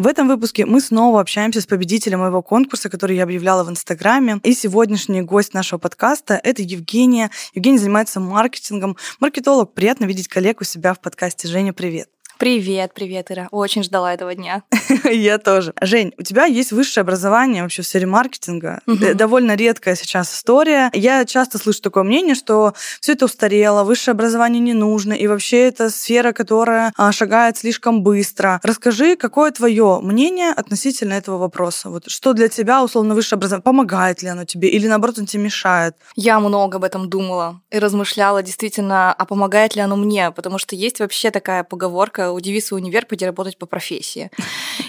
В этом выпуске мы снова общаемся с победителем моего конкурса, который я объявляла в Инстаграме. И сегодняшний гость нашего подкаста — это Евгения. Евгения занимается маркетингом. Маркетолог. Приятно видеть коллег у себя в подкасте. Женя, привет. Привет, привет, Ира. Очень ждала этого дня. Я тоже. Жень, у тебя есть высшее образование вообще в сфере маркетинга. Д- Довольно редкая сейчас история. Я часто слышу такое мнение, что все это устарело, высшее образование не нужно, и вообще это сфера, которая а, шагает слишком быстро. Расскажи, какое твое мнение относительно этого вопроса? Вот что для тебя условно высшее образование? Помогает ли оно тебе или наоборот он тебе мешает? Я много об этом думала и размышляла действительно, а помогает ли оно мне, потому что есть вообще такая поговорка «удиви свой универ, пойди работать по профессии».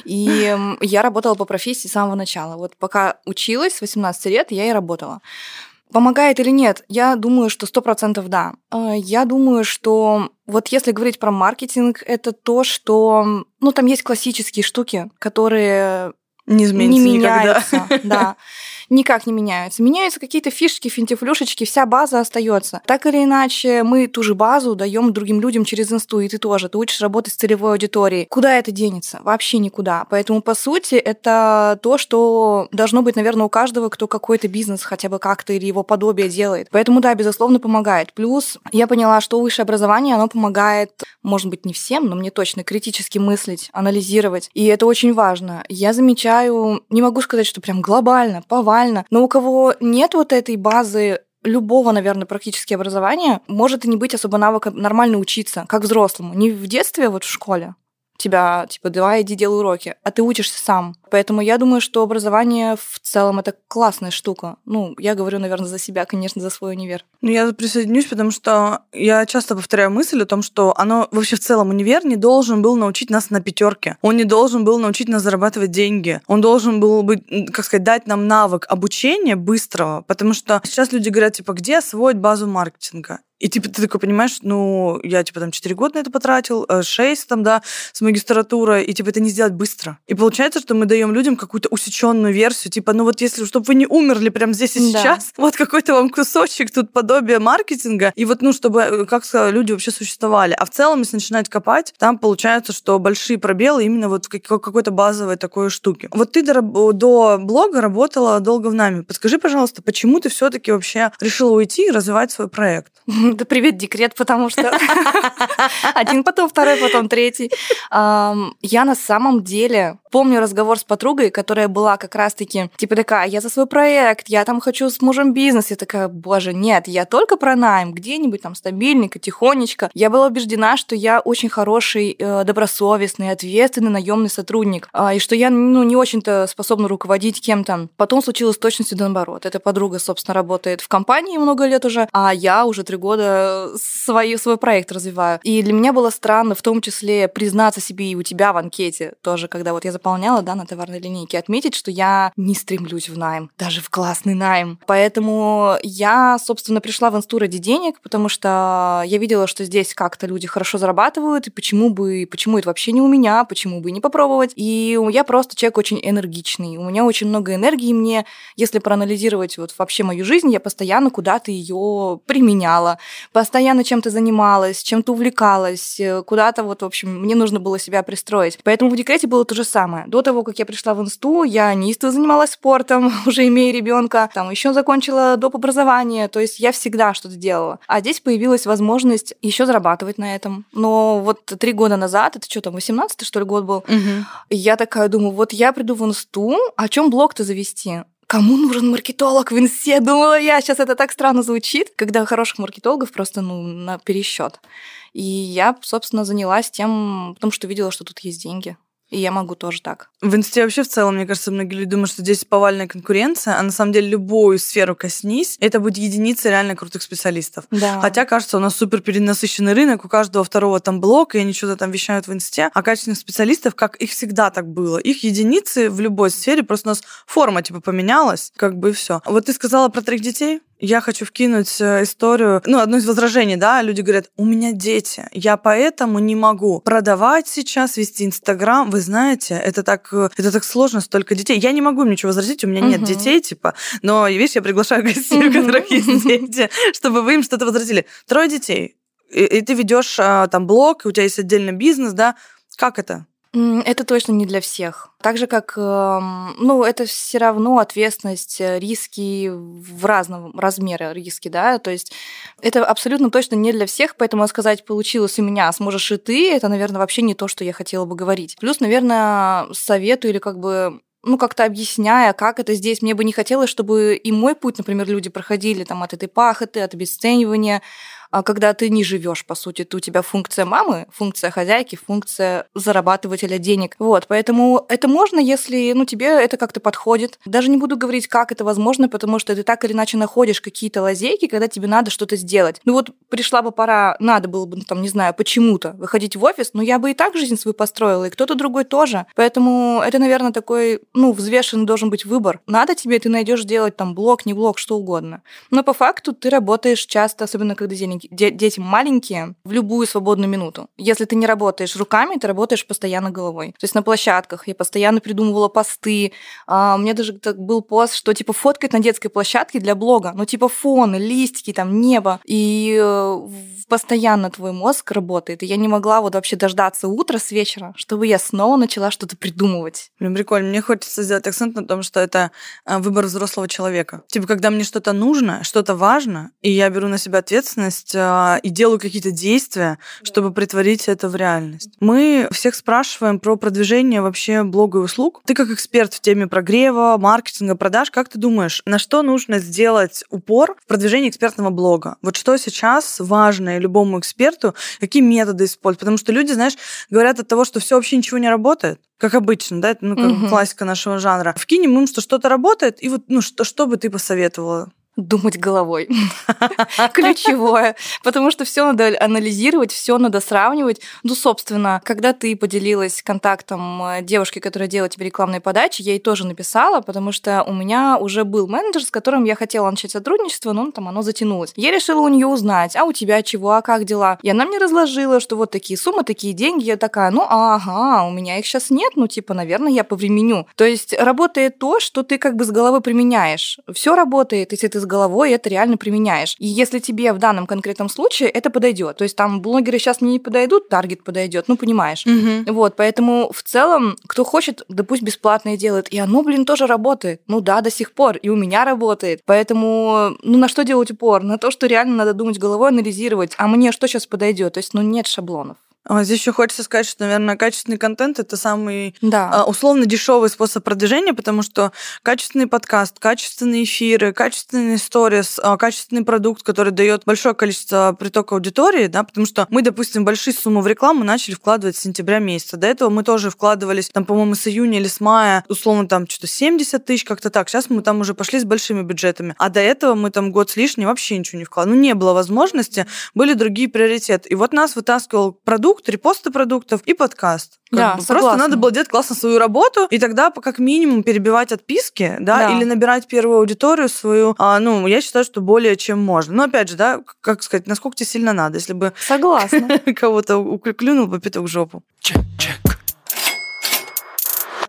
И я работала по профессии с самого начала. Вот пока училась, с 18 лет я и работала. Помогает или нет? Я думаю, что сто процентов да. Э, Я думаю, что вот если говорить про маркетинг, это то, что... Ну, там есть классические штуки, которые Не изменится не никогда. меняются, да. Никак не меняются. Меняются какие-то фишечки, финтифлюшечки, вся база остается. Так или иначе, мы ту же базу даем другим людям через инсту, и ты тоже. Ты учишь работать с целевой аудиторией. Куда это денется? Вообще никуда. Поэтому, по сути, это то, что должно быть, наверное, у каждого, кто какой-то бизнес хотя бы как-то или его подобие делает. Поэтому, да, безусловно, помогает. Плюс я поняла, что высшее образование, оно помогает, может быть, не всем, но мне точно критически мыслить, анализировать. И это очень важно. Я замечаю, не могу сказать, что прям глобально, повально, но у кого нет вот этой базы любого, наверное, практически образования, может и не быть особо навыка нормально учиться, как взрослому. Не в детстве, вот в школе, тебя, типа, давай иди делай уроки, а ты учишься сам. Поэтому я думаю, что образование в целом это классная штука. Ну, я говорю, наверное, за себя, конечно, за свой универ. Ну, я присоединюсь, потому что я часто повторяю мысль о том, что оно вообще в целом универ не должен был научить нас на пятерке. Он не должен был научить нас зарабатывать деньги. Он должен был быть, как сказать, дать нам навык обучения быстрого, потому что сейчас люди говорят, типа, где освоить базу маркетинга? И типа ты такой понимаешь, ну, я типа там 4 года на это потратил, 6 там, да, с магистратурой, и типа это не сделать быстро. И получается, что мы даем людям какую-то усеченную версию, типа, ну вот если, чтобы вы не умерли прямо здесь и Да. сейчас, вот какой-то вам кусочек тут подобие маркетинга, и вот, ну, чтобы, э, как сказать, люди вообще существовали. А в целом, если начинать копать, там получается, что большие пробелы именно вот в как- какой-то базовой такой штуке. Вот ты до, до блога работала долго в нами. Подскажи, пожалуйста, почему ты все-таки вообще решила уйти и развивать свой проект? Да привет, декрет, потому что один, потом второй, потом третий. Я на самом деле помню разговор с подругой, которая была как раз-таки, типа такая, я за свой проект, я там хочу с мужем бизнес. Я такая, боже, нет, я только про найм, где-нибудь там стабильненько, тихонечко. Я была убеждена, что я очень хороший, э, добросовестный, ответственный наемный сотрудник, а, и что я ну, не очень-то способна руководить кем-то. Потом случилось точностью да наоборот. Эта подруга, собственно, работает в компании много лет уже, а я уже три года свой, свой проект развиваю. И для меня было странно в том числе признаться себе и у тебя в анкете тоже, когда вот я заполняла, да, на товарной линейке, отметить, что я не стремлюсь в найм, даже в классный найм. Поэтому я, собственно, пришла в инсту ради денег, потому что я видела, что здесь как-то люди хорошо зарабатывают, и почему бы, почему это вообще не у меня, почему бы не попробовать. И я просто человек очень энергичный, у меня очень много энергии, мне, если проанализировать вот вообще мою жизнь, я постоянно куда-то ее применяла, постоянно чем-то занималась, чем-то увлекалась, э, куда-то вот, в общем, мне нужно было себя пристроить. Поэтому в декрете было то же самое. До того, как я пришла в инсту, я неистово занималась спортом, уже имея ребенка, там еще закончила доп. образование, то есть я всегда что-то делала. А здесь появилась возможность еще зарабатывать на этом. Но вот три года назад, это что там, 18 что ли год был, и я такая думаю, вот я приду в инсту, о чем блог-то завести? Кому нужен маркетолог в инсте? Думала я, сейчас это так странно звучит, когда хороших маркетологов просто ну, на пересчет. И я, собственно, занялась тем, потому что видела, что тут есть деньги. И я могу тоже так. В инсте вообще в целом, мне кажется, многие люди думают, что здесь повальная конкуренция, а на самом деле любую сферу коснись, это будет единица реально крутых специалистов. Да. Хотя, кажется, у нас супер перенасыщенный рынок, у каждого второго там блог, и они что-то там вещают в инсте, а качественных специалистов, как их всегда так было, их единицы в любой сфере, просто у нас форма типа поменялась, как бы и все. Вот ты сказала про троих детей, я хочу вкинуть э, историю, ну, одно из возражений, да, люди говорят, у меня дети, я поэтому не могу продавать сейчас, вести Инстаграм. Вы знаете, это так, э, это так сложно, столько детей. Я не могу им ничего возразить, у меня нет Мгм. детей, типа, но, видишь, я приглашаю гостей, у которых есть дети, чтобы вы им что-то возразили. Трое детей, и, и ты ведешь а, там блог, и у тебя есть отдельный бизнес, да, как это? Это точно не для всех. Так же, как, эм, ну, это все равно ответственность, э, риски в разном размере риски, да, то есть это абсолютно точно не для всех, поэтому сказать, получилось у меня, а сможешь и ты, это, наверное, вообще не то, что я хотела бы говорить. Плюс, наверное, советую или как бы ну, как-то объясняя, как это здесь. Мне бы не хотелось, чтобы и мой путь, например, люди проходили там от этой пахоты, от обесценивания, когда ты не живешь, по сути, то у тебя функция мамы, функция хозяйки, функция зарабатывателя денег. Вот, поэтому это можно, если, ну, тебе это как-то подходит. Даже не буду говорить, как это возможно, потому что ты так или иначе находишь какие-то лазейки, когда тебе надо что-то сделать. Ну вот пришла бы пора, надо было бы, ну, там, не знаю, почему-то выходить в офис, но я бы и так жизнь свою построила, и кто-то другой тоже. Поэтому это, наверное, такой, ну, взвешенный должен быть выбор. Надо тебе, ты найдешь делать там блог, не блог, что угодно. Но по факту ты работаешь часто, особенно когда денег де- дети маленькие, в любую свободную минуту. Если ты не работаешь руками, ты работаешь постоянно головой. То есть на площадках я постоянно придумывала посты. А, у меня даже так был пост, что типа фоткать на детской площадке для блога. Ну типа фоны, листики, там небо. И э, постоянно твой мозг работает. И я не могла вот вообще дождаться утра с вечера, чтобы я снова начала что-то придумывать. Блин, прикольно. Мне хочется сделать акцент на том, что это а, выбор взрослого человека. Типа, когда мне что-то нужно, что-то важно, и я беру на себя ответственность а, и делаю какие-то действия, чтобы притворить это в реальность. Мы всех спрашиваем про продвижение вообще блога и услуг. Ты как эксперт в теме прогрева, маркетинга, продаж, как ты думаешь, на что нужно сделать упор в продвижении экспертного блога? Вот что сейчас важно любому эксперту, какие методы использовать? Потому что люди, знаешь, говорят от того, что все вообще ничего не работает, как обычно, да, это, ну, как Мгм. классика нашего жанра. Вкинем им, что что-то работает, и вот, ну, что, что бы ты посоветовала? Думать головой. Ключевое. Потому что все надо анализировать, все надо сравнивать. Ну, собственно, когда ты поделилась контактом э, девушки, которая делает тебе рекламные подачи, я ей тоже написала, потому что у меня уже был менеджер, с которым я хотела начать сотрудничество, но там оно затянулось. Я решила у нее узнать, а у тебя чего, а как дела? И она мне разложила, что вот такие суммы, такие деньги. Я такая, ну, ага, у меня их сейчас нет, ну, типа, наверное, я повременю. То есть работает то, что ты как бы с головы применяешь. Все работает, если ты с головой это реально применяешь. И если тебе в данном конкретном случае это подойдет, то есть там блогеры сейчас мне не подойдут, таргет подойдет, ну понимаешь. Вот, поэтому в целом, кто хочет, да пусть бесплатное делает. И оно, блин, тоже работает. Ну да, до сих пор. И у меня работает. Поэтому, ну на что делать упор? На то, что реально надо думать головой, анализировать. А мне что сейчас подойдет? То есть, ну нет шаблонов. А здесь еще хочется сказать, что, наверное, качественный контент это самый Да. а, условно дешевый способ продвижения, потому что качественный подкаст, качественные эфиры, качественный сторис, а, качественный продукт, который дает большое количество притока аудитории, да, потому что мы, допустим, большие суммы в рекламу начали вкладывать с сентября месяца. До этого мы тоже вкладывались, там, по-моему, с июня или с мая, условно, там, что-то 70 тысяч, как-то так. Сейчас мы там уже пошли с большими бюджетами. А до этого мы там год с лишним вообще ничего не вкладывали. Ну, не было возможности, были другие приоритеты. И вот нас вытаскивал продукт, репосты продуктов и подкаст. Как Да, бы Просто надо было делать классно свою работу, и тогда по- как минимум перебивать отписки, да, Да. или набирать первую аудиторию свою. А, ну, я считаю, что более чем можно. Но опять же, да, как сказать, насколько тебе сильно надо. Если бы Согласна. кого-то клюнул бы пяток в жопу. чек, чек.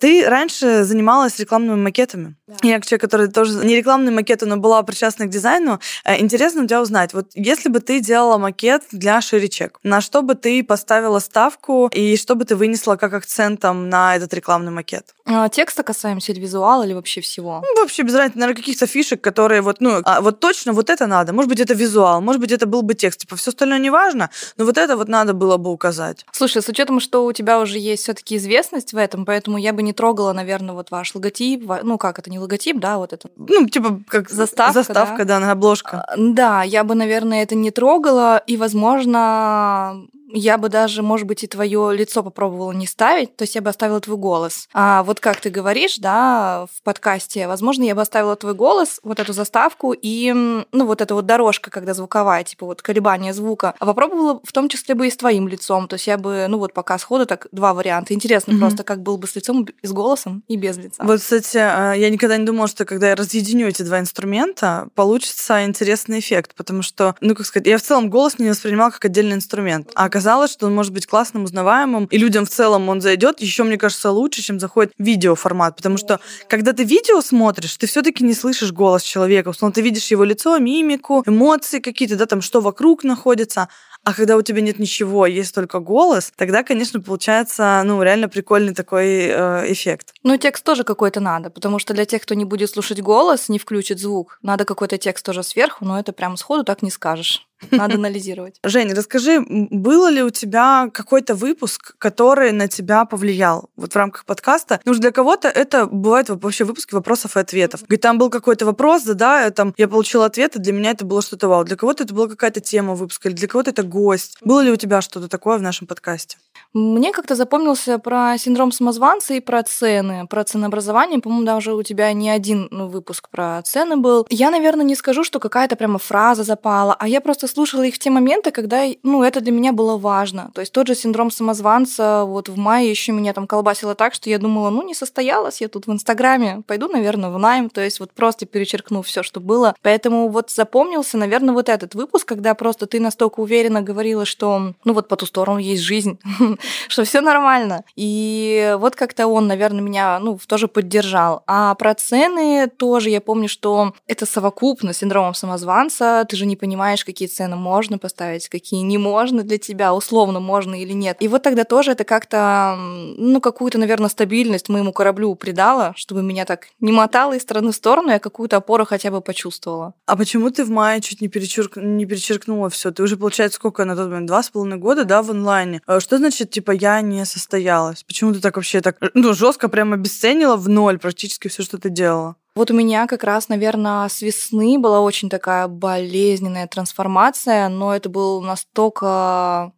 Ты раньше занималась рекламными макетами. Я как человек, который тоже не рекламные макеты, но была причастна к дизайну. э, Интересно у тебя узнать, вот если бы ты делала макет для ширичек, на что бы ты поставила ставку и что бы ты вынесла как акцентом на этот рекламный макет? А, Текста касаемся или визуала, или вообще всего? Ну, вообще без разницы, наверное, каких-то фишек, которые вот, ну, а, вот точно вот это надо. Может быть, это визуал, может быть, это был бы текст. Типа, все остальное не важно, но вот это вот надо было бы указать. Слушай, с учетом, что у тебя уже есть все-таки известность в этом, поэтому я бы не трогала, наверное, вот ваш логотип. Ну, как это, не логотип, да, вот это. Ну, типа, как Заставка, заставка да, на обложка. А, Да, я бы, наверное, это не трогала, и, возможно, я бы даже, может быть, и твое лицо попробовала не ставить, то есть я бы оставила твой голос. А вот как ты говоришь, да, в подкасте, возможно, я бы оставила твой голос, вот эту заставку и, ну, вот эта вот дорожка, когда звуковая, типа вот колебание звука. А попробовала в том числе бы и с твоим лицом, то есть я бы, ну, вот пока сходу так два варианта. Интересно mm-hmm. просто, как был бы с лицом и с голосом и без лица. Вот, кстати, а, я никогда не думала, что когда я разъединю эти два инструмента, получится интересный эффект, потому что, ну, как сказать, я в целом голос не воспринимала как отдельный инструмент, а оказалось, что он может быть классным, узнаваемым, и людям в целом он зайдет. Еще, мне кажется, лучше, чем заходит видеоформат, потому что когда ты видео смотришь, ты все-таки не слышишь голос человека, условно, ты видишь его лицо, мимику, эмоции какие-то, да, там, что вокруг находится, а когда у тебя нет ничего, есть только голос, тогда, конечно, получается, ну, реально прикольный такой э, эффект. Ну, текст тоже какой-то надо, потому что для тех, кто не будет слушать голос, не включит звук, надо какой-то текст тоже сверху, но это прямо сходу так не скажешь. Надо анализировать. Женя, расскажи, было ли у тебя какой-то выпуск, который на тебя повлиял вот в рамках подкаста? Ну, для кого-то это бывает вообще выпуски вопросов и ответов. Говорит, там был какой-то вопрос, да, да, там я получила ответ, и для меня это было что-то вау. Для кого-то это была какая-то тема выпуска, или для кого-то это гость. Было ли у тебя что-то такое в нашем подкасте? Мне как-то запомнился про синдром самозванца и про цены, про ценообразование. По-моему, даже у тебя не один ну, выпуск про цены был. Я, наверное, не скажу, что какая-то прямо фраза запала, а я просто слушала их в те моменты, когда, ну, это для меня было важно. То есть тот же синдром самозванца, вот в мае еще меня там колбасило так, что я думала, ну, не состоялась я тут в Инстаграме, пойду, наверное, в найм, то есть вот просто перечеркну все, что было. Поэтому вот запомнился, наверное, вот этот выпуск, когда просто ты настолько уверенно говорила, что, ну, вот по ту сторону есть жизнь, что все нормально. И вот как-то он, наверное, меня ну, тоже поддержал. А про цены тоже я помню, что это совокупно с синдромом самозванца. Ты же не понимаешь, какие цены можно поставить, какие не можно для тебя, условно можно или нет. И вот тогда тоже это как-то, ну, какую-то, наверное, стабильность моему кораблю придало, чтобы меня так не мотало из стороны в сторону, я какую-то опору хотя бы почувствовала. А почему ты в мае чуть не, перечерк... не перечеркнула все? Ты уже, получается, сколько на тот момент? Два с половиной года, да, в онлайне? А что значит, типа, я не состоялась? Почему ты так вообще так, ну, жестко прям обесценила в ноль практически все, что ты делала? Вот у меня как раз, наверное, с весны была очень такая болезненная трансформация, но это был настолько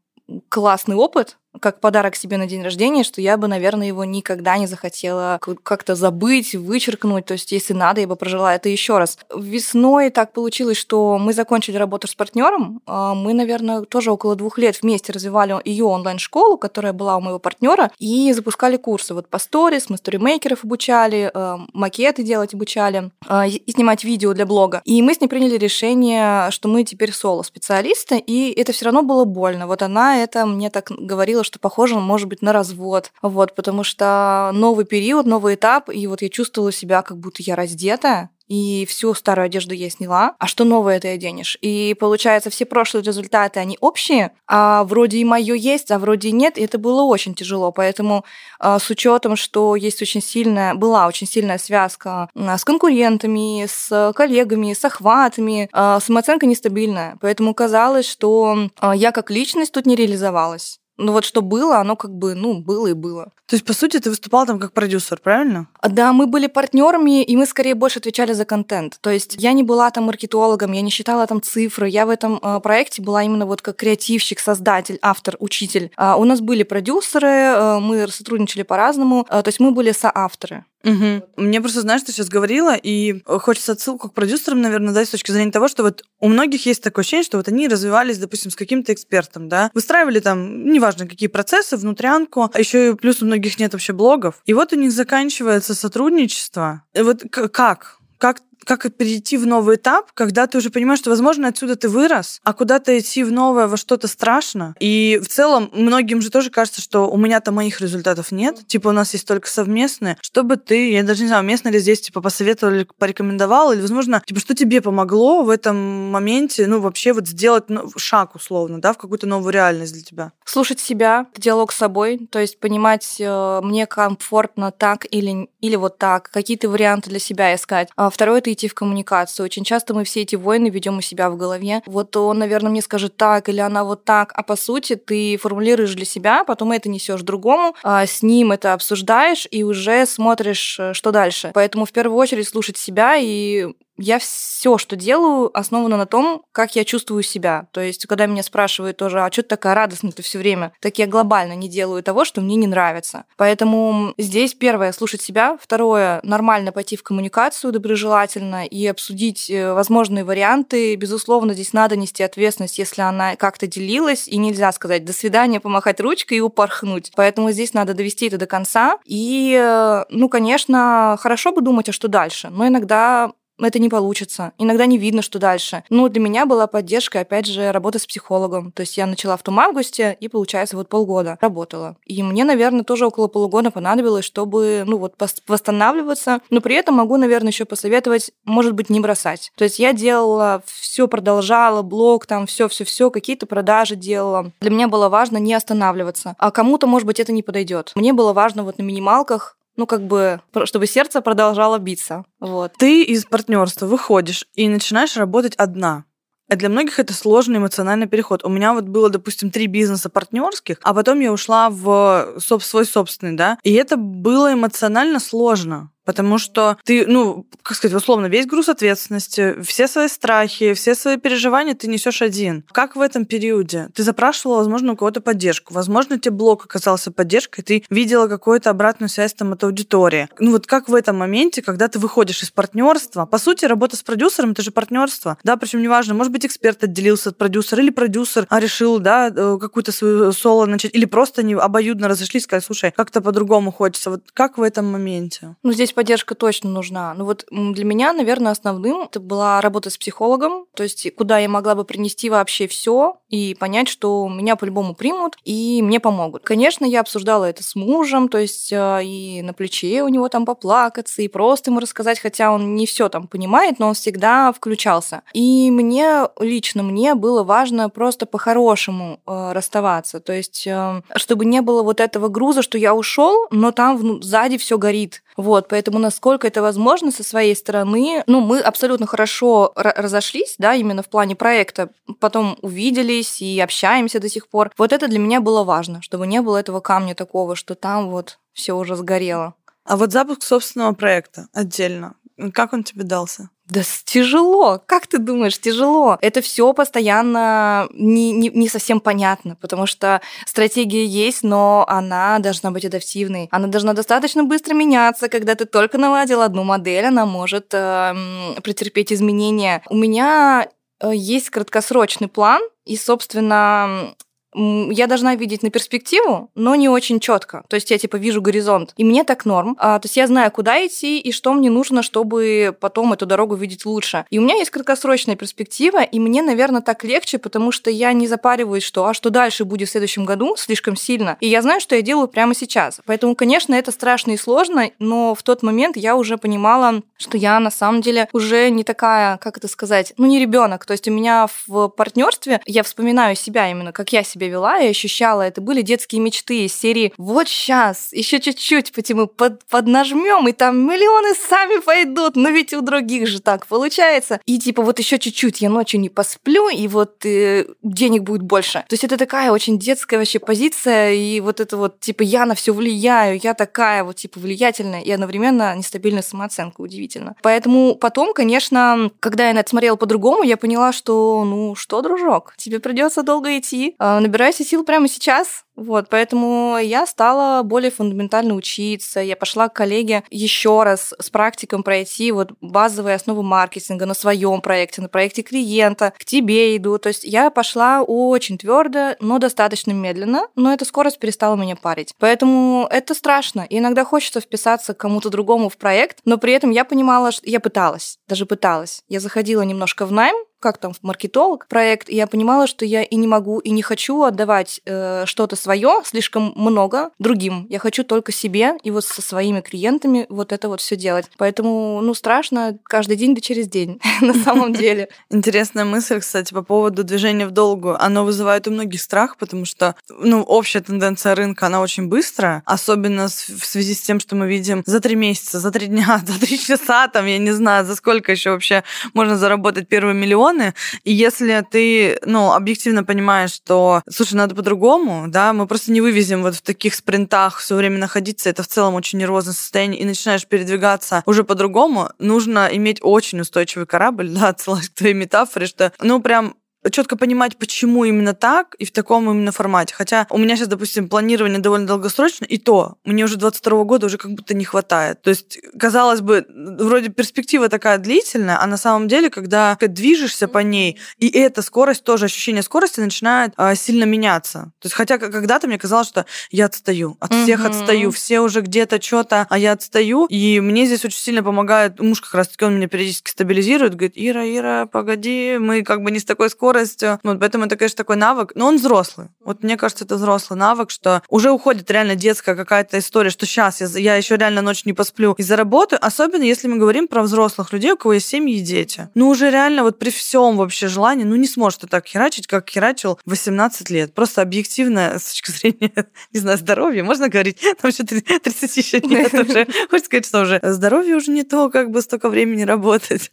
классный опыт, как подарок себе на день рождения, что я бы, наверное, его никогда не захотела как-то забыть, вычеркнуть. То есть, если надо, я бы прожила это еще раз. Весной так получилось, что мы закончили работу с партнером. А, мы, наверное, тоже около двух лет вместе развивали ее онлайн-школу, которая была у моего партнера, и запускали курсы. Вот по сторис, мы сторимейкеров обучали, а, макеты делать обучали, а, и снимать видео для блога. И мы с ней приняли решение, что мы теперь соло-специалисты, и это все равно было больно. Вот она это мне так говорила, что похоже, может быть, на развод. Вот, потому что новый период, новый этап, и вот я чувствовала себя, как будто я раздетая, и всю старую одежду я сняла, а что новое ты оденешь? И получается, все прошлые результаты, они общие, а вроде и мое есть, а вроде и нет, и это было очень тяжело, поэтому а, с учетом, что есть очень сильная, была очень сильная связка с конкурентами, с коллегами, с охватами, а, самооценка нестабильная, поэтому казалось, что а, я как личность тут не реализовалась. Ну вот что было, оно как бы, ну, было и было. То есть, по сути, ты выступал там как продюсер, правильно? Да, мы были партнерами, и мы скорее больше отвечали за контент. То есть я не была там маркетологом, я не считала там цифры. Я в этом э, проекте была именно вот как креативщик, создатель, автор, учитель. А у нас были продюсеры, э, мы сотрудничали по-разному, э, то есть мы были соавторы. Угу. Мне просто, знаешь, ты сейчас говорила, и хочется отсылку к продюсерам, наверное, дать с точки зрения того, что вот у многих есть такое ощущение, что вот они развивались, допустим, с каким-то экспертом, да, выстраивали там, неважно, какие процессы, внутрянку, а еще и плюс у многих нет вообще блогов. И вот у них заканчивается сотрудничество. И вот как? Как как перейти в новый этап, когда ты уже понимаешь, что, возможно, отсюда ты вырос, а куда-то идти в новое, во что-то страшно. И в целом многим же тоже кажется, что у меня-то моих результатов нет, типа у нас есть только совместные. Чтобы ты, я даже не знаю, уместно ли здесь, типа, посоветовал или порекомендовал, или, возможно, типа, что тебе помогло в этом моменте, ну, вообще вот сделать шаг, условно, да, в какую-то новую реальность для тебя? Слушать себя, диалог с собой, то есть понимать, э, мне комфортно так или, или вот так, какие-то варианты для себя искать. А второе — это идти в коммуникацию. Очень часто мы все эти войны ведем у себя в голове. Вот он, наверное, мне скажет так, или она вот так, а по сути ты формулируешь для себя, потом это несешь другому, а с ним это обсуждаешь и уже смотришь, э, что дальше. Поэтому в первую очередь слушать себя и я все, что делаю, основано на том, как я чувствую себя. То есть, когда меня спрашивают тоже, а что ты такая радостная ты все время, так я глобально не делаю того, что мне не нравится. Поэтому здесь первое слушать себя, второе нормально пойти в коммуникацию доброжелательно и обсудить э, возможные варианты. Безусловно, здесь надо нести ответственность, если она как-то делилась, и нельзя сказать до свидания, помахать ручкой и упорхнуть. Поэтому здесь надо довести это до конца. И, э, ну, конечно, хорошо бы думать, а что дальше, но иногда это не получится. Иногда не видно, что дальше. Ну, для меня была поддержка, опять же, работа с психологом. То есть я начала в том августе и, получается, вот полгода работала. И мне, наверное, тоже около полугода понадобилось, чтобы, ну, вот восстанавливаться. Но при этом могу, наверное, еще посоветовать, может быть, не бросать. То есть я делала все, продолжала, блог, там, все, все, все, какие-то продажи делала. Для меня было важно не останавливаться. А кому-то, может быть, это не подойдет. Мне было важно вот на минималках ну, как бы, чтобы сердце продолжало биться. Вот. Ты из партнерства выходишь и начинаешь работать одна. А для многих это сложный эмоциональный переход. У меня вот было, допустим, три бизнеса партнерских, а потом я ушла в свой собственный, да, и это было эмоционально сложно. Потому что ты, ну, как сказать, условно, весь груз ответственности, все свои страхи, все свои переживания ты несешь один. Как в этом периоде? Ты запрашивала, возможно, у кого-то поддержку. Возможно, тебе блог оказался поддержкой, ты видела какую-то обратную связь там от аудитории. Ну вот как в этом моменте, когда ты выходишь из партнерства, по сути, работа с продюсером это же партнерство, да, причем неважно, может быть, эксперт отделился от продюсера, или продюсер а решил, да, э, какую-то свою соло начать, или просто они обоюдно разошлись, сказали, слушай, как-то по-другому хочется. Вот как в этом моменте? Ну, здесь поддержка точно нужна. Ну вот для меня, наверное, основным это была работа с психологом, то есть куда я могла бы принести вообще все и понять, что меня по-любому примут и мне помогут. Конечно, я обсуждала это с мужем, то есть э, и на плече у него там поплакаться, и просто ему рассказать, хотя он не все там понимает, но он всегда включался. И мне лично мне было важно просто по-хорошему э, расставаться, то есть э, чтобы не было вот этого груза, что я ушел, но там сзади все горит. Вот, поэтому насколько это возможно со своей стороны, ну, мы абсолютно хорошо разошлись, да, именно в плане проекта, потом увиделись и общаемся до сих пор. Вот это для меня было важно, чтобы не было этого камня такого, что там вот все уже сгорело. А вот запуск собственного проекта отдельно, как он тебе дался? Да тяжело. Как ты думаешь, тяжело? Это все постоянно не, не, не совсем понятно, потому что стратегия есть, но она должна быть адаптивной. Она должна достаточно быстро меняться. Когда ты только наладил одну модель, она может э, претерпеть изменения. У меня есть краткосрочный план, и, собственно, я должна видеть на перспективу, но не очень четко. То есть я типа вижу горизонт. И мне так норм. А, то есть я знаю, куда идти и что мне нужно, чтобы потом эту дорогу видеть лучше. И у меня есть краткосрочная перспектива, и мне, наверное, так легче, потому что я не запариваюсь, что а что дальше будет в следующем году слишком сильно. И я знаю, что я делаю прямо сейчас. Поэтому, конечно, это страшно и сложно, но в тот момент я уже понимала, что я на самом деле уже не такая, как это сказать, ну не ребенок. То есть у меня в партнерстве я вспоминаю себя именно, как я себя себя вела и ощущала, это были детские мечты из серии «Вот сейчас, еще чуть-чуть, мы под, поднажмем, и там миллионы сами пойдут, но ведь у других же так получается». И типа вот еще чуть-чуть я ночью не посплю, и вот э, денег будет больше. То есть это такая очень детская вообще позиция, и вот это вот типа я на все влияю, я такая вот типа влиятельная, и одновременно нестабильная самооценка, удивительно. Поэтому потом, конечно, когда я на это смотрела по-другому, я поняла, что ну что, дружок, тебе придется долго идти, а, набирайся сил прямо сейчас, вот, поэтому я стала более фундаментально учиться. Я пошла к коллеге еще раз с практиком пройти вот базовые основы маркетинга на своем проекте, на проекте клиента. К тебе иду. То есть я пошла очень твердо, но достаточно медленно, но эта скорость перестала меня парить. Поэтому это страшно. И иногда хочется вписаться кому-то другому в проект, но при этом я понимала, что я пыталась, даже пыталась. Я заходила немножко в найм, как там маркетолог проект, и я понимала, что я и не могу, и не хочу отдавать э, что-то свое слишком много другим. Я хочу только себе и вот со своими клиентами вот это вот все делать. Поэтому, ну, страшно каждый день да через день, на самом деле. Интересная мысль, кстати, по поводу движения в долгую. Оно вызывает у многих страх, потому что, ну, общая тенденция рынка, она очень быстрая, особенно в связи с тем, что мы видим за три месяца, за три дня, за три часа, там, я не знаю, за сколько еще вообще можно заработать первый миллион, полмиллиона, и если ты, ну, объективно понимаешь, что, слушай, надо по-другому, да, мы просто не вывезем вот в таких спринтах все время находиться, это в целом очень нервозное состояние, и начинаешь передвигаться уже по-другому, нужно иметь очень устойчивый корабль, да, отсылаясь к твоей метафоре, что, ну, прям четко понимать, почему именно так и в таком именно формате. Хотя у меня сейчас, допустим, планирование довольно долгосрочно, и то мне уже 22 года уже как будто не хватает. То есть, казалось бы, вроде перспектива такая длительная, а на самом деле, когда ты движешься по ней, и эта скорость, тоже ощущение скорости начинает а, сильно меняться. То есть, хотя когда-то мне казалось, что я отстаю, от всех отстаю, все уже где-то что-то, а я отстаю, и мне здесь очень сильно помогает муж как раз-таки, он меня периодически стабилизирует, говорит, Ира, Ира, погоди, мы как бы не с такой скоростью, скоростью. Вот, поэтому это, конечно, такой навык. Но он взрослый. Вот мне кажется, это взрослый навык, что уже уходит реально детская какая-то история, что сейчас я, я еще реально ночь не посплю из-за работы. Особенно если мы говорим про взрослых людей, у кого есть семьи и дети. Ну, уже реально вот при всем вообще желании, ну, не сможешь ты так херачить, как херачил 18 лет. Просто объективно, с точки зрения, не знаю, здоровья, можно говорить, там еще 30 еще нет уже. Хочешь сказать, что уже здоровье уже не то, как бы столько времени работать.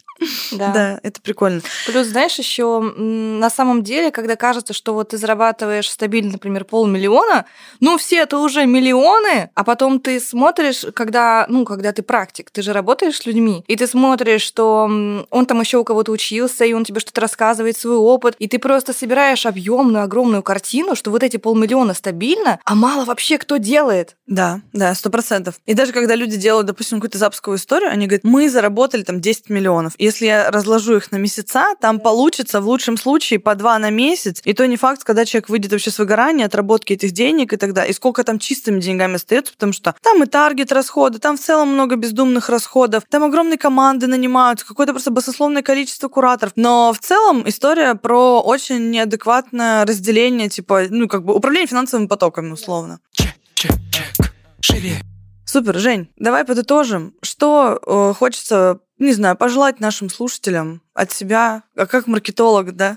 Да. да, это прикольно. Плюс, знаешь, еще на самом деле, когда кажется, что вот ты зарабатываешь стабильно, например, полмиллиона, ну все это уже миллионы, а потом ты смотришь, когда, ну, когда ты практик, ты же работаешь с людьми, и ты смотришь, что он там еще у кого-то учился, и он тебе что-то рассказывает, свой опыт, и ты просто собираешь объемную, огромную картину, что вот эти полмиллиона стабильно, а мало вообще кто делает. Да, да, сто процентов. И даже когда люди делают, допустим, какую-то запусковую историю, они говорят, мы заработали там 10 миллионов. Если я разложу их на месяца, там получится в лучшем случае по два на месяц. И то не факт, когда человек выйдет вообще с выгорания, отработки этих денег и далее. И сколько там чистыми деньгами остается, потому что там и таргет расходы, там в целом много бездумных расходов, там огромные команды нанимаются, какое-то просто басословное количество кураторов. Но в целом история про очень неадекватное разделение, типа, ну, как бы управление финансовыми потоками, условно. Чек, чек, чек. Шире. Супер, Жень, давай подытожим. Что э, хочется, не знаю, пожелать нашим слушателям от себя, а как маркетолог, да?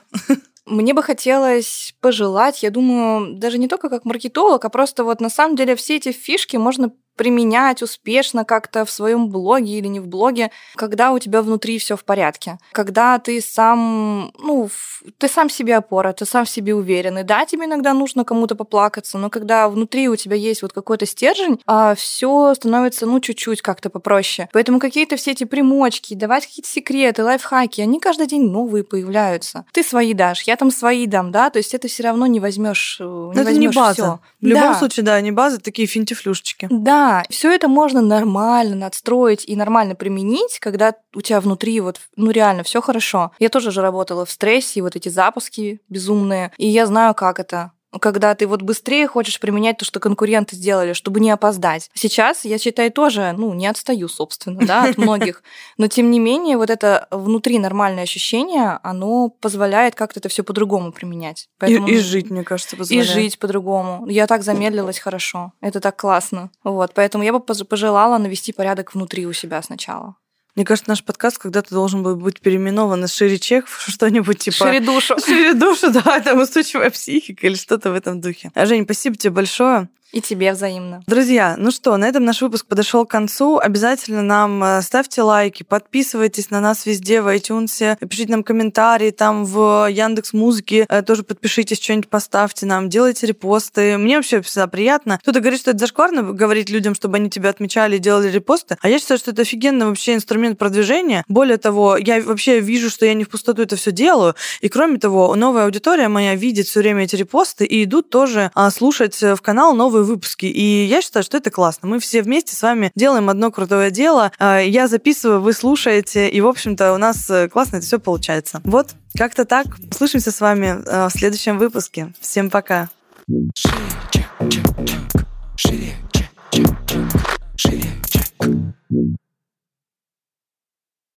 Мне бы хотелось пожелать, я думаю, даже не только как маркетолог, а просто вот на самом деле все эти фишки можно применять успешно как-то в своем блоге или не в блоге, когда у тебя внутри все в порядке, когда ты сам, ну, ты сам себе опора, ты сам в себе уверенный. Да, тебе иногда нужно кому-то поплакаться, но когда внутри у тебя есть вот какой-то стержень, а все становится, ну, чуть-чуть как-то попроще. Поэтому какие-то все эти примочки, давать какие-то секреты, лайфхаки, они каждый день новые появляются. Ты свои дашь, я там свои дам, да, то есть это все равно не возьмешь, э, не это не база. Всё. В любом да. случае, да, не база, такие финтифлюшечки. Да, все это можно нормально надстроить и нормально применить, когда у тебя внутри вот, ну реально все хорошо. Я тоже же работала в стрессе, вот эти запуски безумные, и я знаю, как это когда ты вот быстрее хочешь применять то, что конкуренты сделали, чтобы не опоздать. Сейчас я считаю тоже, ну, не отстаю, собственно, да, от многих. Но тем не менее, вот это внутри нормальное ощущение, оно позволяет как-то это все по-другому применять. Поэтому... И, и жить, мне кажется, позволяет. И жить по-другому. Я так замедлилась хорошо. Это так классно. Вот, поэтому я бы пожелала навести порядок внутри у себя сначала. Мне кажется, наш подкаст когда-то должен был быть переименован из Шире Чек в что-нибудь типа... Шире душу. Шире душу, да, там устойчивая психика или что-то в этом духе. А, Жень, спасибо тебе большое. И тебе взаимно. Друзья, ну что, на этом наш выпуск подошел к концу. Обязательно нам э, ставьте лайки, подписывайтесь на нас везде в iTunes, пишите нам комментарии, там в Яндекс Музыке э, тоже подпишитесь, что-нибудь поставьте нам, делайте репосты. Мне вообще всегда приятно. Кто-то говорит, что это зашкварно говорить людям, чтобы они тебя отмечали и делали репосты. А я считаю, что это офигенный вообще инструмент продвижения. Более того, я вообще вижу, что я не в пустоту это все делаю. И кроме того, новая аудитория моя видит все время эти репосты и идут тоже а, слушать в канал новые выпуски. И я считаю, что это классно. Мы все вместе с вами делаем одно крутое дело. А, я записываю, вы слушаете, и, в общем-то, у нас э, классно это все получается. Вот, как-то так. Слышимся с вами э, в следующем выпуске. Всем пока. Шире, чек,